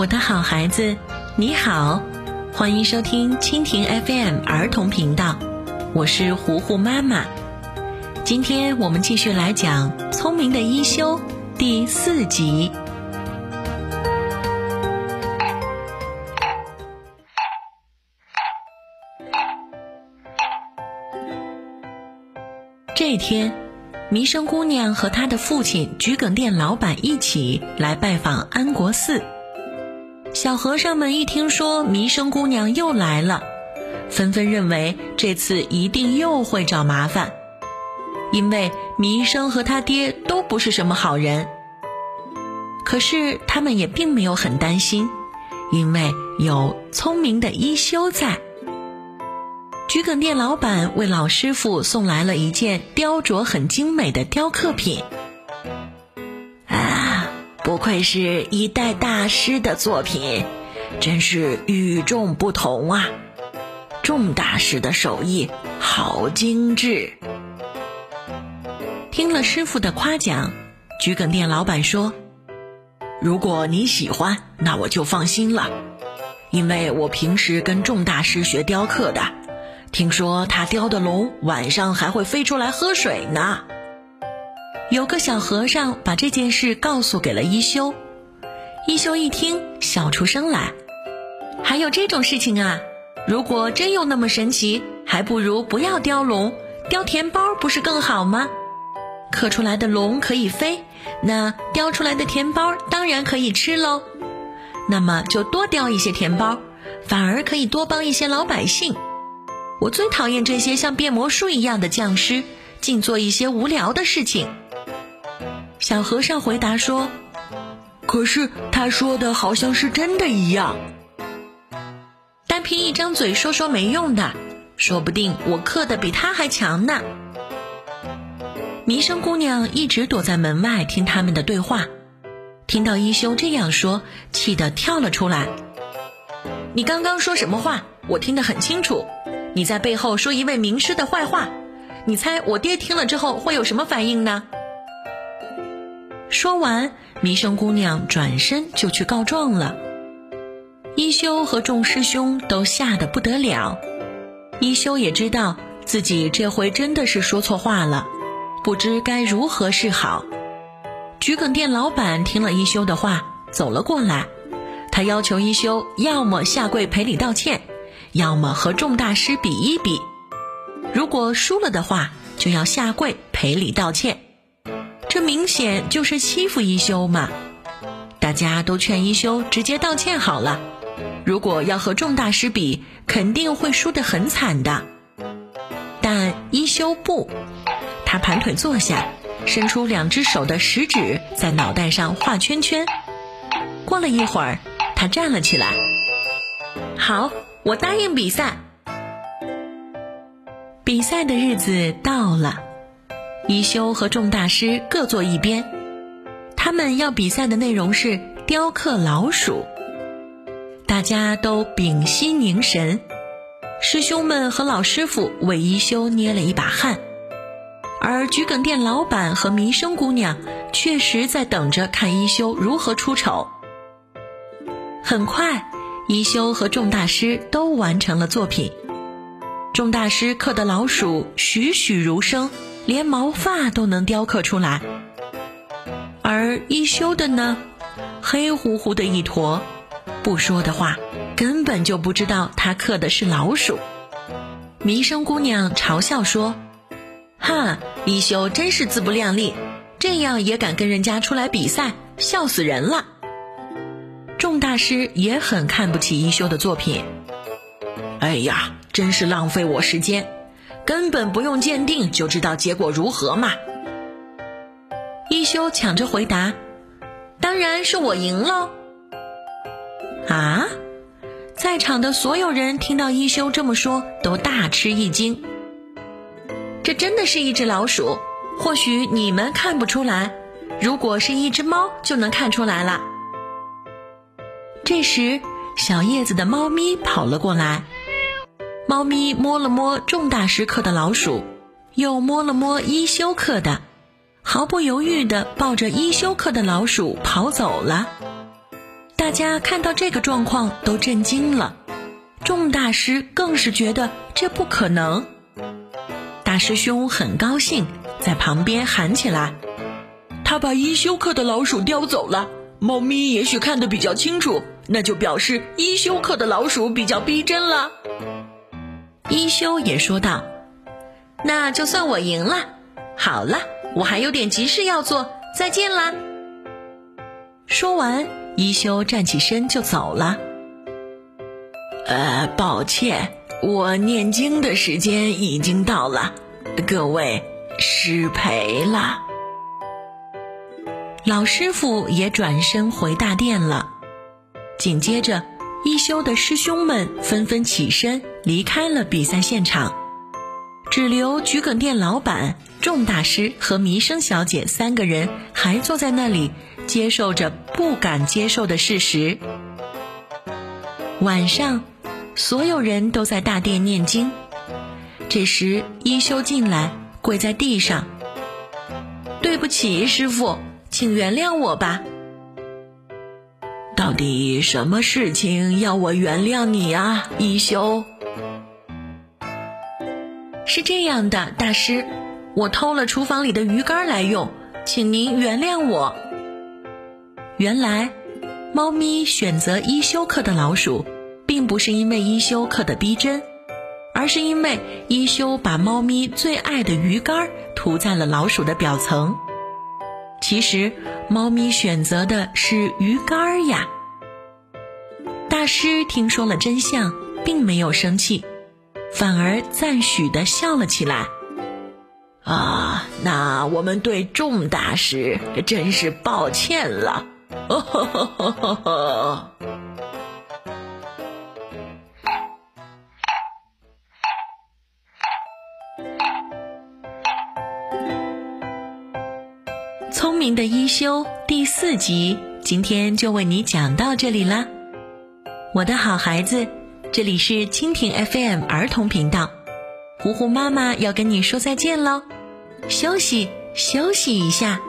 我的好孩子，你好，欢迎收听蜻蜓 FM 儿童频道，我是糊糊妈妈。今天我们继续来讲《聪明的一休》第四集。这天，弥生姑娘和她的父亲桔梗店老板一起来拜访安国寺。小和尚们一听说弥生姑娘又来了，纷纷认为这次一定又会找麻烦，因为弥生和他爹都不是什么好人。可是他们也并没有很担心，因为有聪明的一休在。桔梗店老板为老师傅送来了一件雕琢很精美的雕刻品。不愧是一代大师的作品，真是与众不同啊！众大师的手艺好精致。听了师傅的夸奖，桔梗店老板说：“如果你喜欢，那我就放心了，因为我平时跟众大师学雕刻的。”听说他雕的龙晚上还会飞出来喝水呢。有个小和尚把这件事告诉给了一休，一休一听笑出声来。还有这种事情啊？如果真有那么神奇，还不如不要雕龙，雕田包不是更好吗？刻出来的龙可以飞，那雕出来的田包当然可以吃喽。那么就多雕一些田包，反而可以多帮一些老百姓。我最讨厌这些像变魔术一样的匠师，净做一些无聊的事情。小和尚回答说：“可是他说的好像是真的一样。单凭一张嘴说说没用的，说不定我刻的比他还强呢。”弥生姑娘一直躲在门外听他们的对话，听到一休这样说，气得跳了出来：“你刚刚说什么话？我听得很清楚。”你在背后说一位名师的坏话，你猜我爹听了之后会有什么反应呢？说完，弥生姑娘转身就去告状了。一休和众师兄都吓得不得了，一休也知道自己这回真的是说错话了，不知该如何是好。桔梗店老板听了一休的话，走了过来，他要求一休要么下跪赔礼道歉。要么和众大师比一比，如果输了的话，就要下跪赔礼道歉。明显就是欺负一休嘛！大家都劝一休直接道歉好了。如果要和众大师比，肯定会输得很惨的。但一休不，他盘腿坐下，伸出两只手的食指在脑袋上画圈圈。过了一会儿，他站了起来。好。我答应比赛。比赛的日子到了，一休和众大师各坐一边。他们要比赛的内容是雕刻老鼠。大家都屏息凝神，师兄们和老师傅为一休捏了一把汗，而桔梗店老板和弥生姑娘确实在等着看一休如何出丑。很快。一休和众大师都完成了作品。众大师刻的老鼠栩栩如生，连毛发都能雕刻出来。而一休的呢，黑乎乎的一坨，不说的话，根本就不知道他刻的是老鼠。弥生姑娘嘲笑说：“哈，一休真是自不量力，这样也敢跟人家出来比赛，笑死人了。”众大师也很看不起一休的作品。哎呀，真是浪费我时间，根本不用鉴定就知道结果如何嘛！一休抢着回答：“当然是我赢喽！”啊！在场的所有人听到一休这么说，都大吃一惊。这真的是一只老鼠，或许你们看不出来，如果是一只猫，就能看出来了。这时，小叶子的猫咪跑了过来。猫咪摸了摸众大师刻的老鼠，又摸了摸一休克的，毫不犹豫地抱着一休克的老鼠跑走了。大大家看到这个状况都震惊了，众大师更是觉得这不可能。大师兄很高兴，在旁边喊起来：“他把一休克的老鼠叼走了。猫咪也许看得比较清楚，那就表示一休克的老鼠比较逼真了。”一休也说道：“那就算我赢了。好了，我还有点急事要做，再见啦。”说完，一休站起身就走了。呃，抱歉，我念经的时间已经到了，各位失陪了。老师傅也转身回大殿了。紧接着，一休的师兄们纷纷起身离开了比赛现场，只留桔梗店老板、众大师和弥生小姐三个人还坐在那里，接受着不敢接受的事实。晚上。所有人都在大殿念经。这时，一休进来，跪在地上：“对不起，师傅，请原谅我吧。”到底什么事情要我原谅你啊，一休？是这样的，大师，我偷了厨房里的鱼竿来用，请您原谅我。原来，猫咪选择一休克的老鼠。并不是因为一休克的逼真，而是因为一休把猫咪最爱的鱼竿涂在了老鼠的表层。其实，猫咪选择的是鱼竿呀。大师听说了真相，并没有生气，反而赞许的笑了起来。啊，那我们对众大师真是抱歉了。聪明的一休第四集，今天就为你讲到这里啦，我的好孩子，这里是蜻蜓 FM 儿童频道，糊糊妈妈要跟你说再见喽，休息休息一下。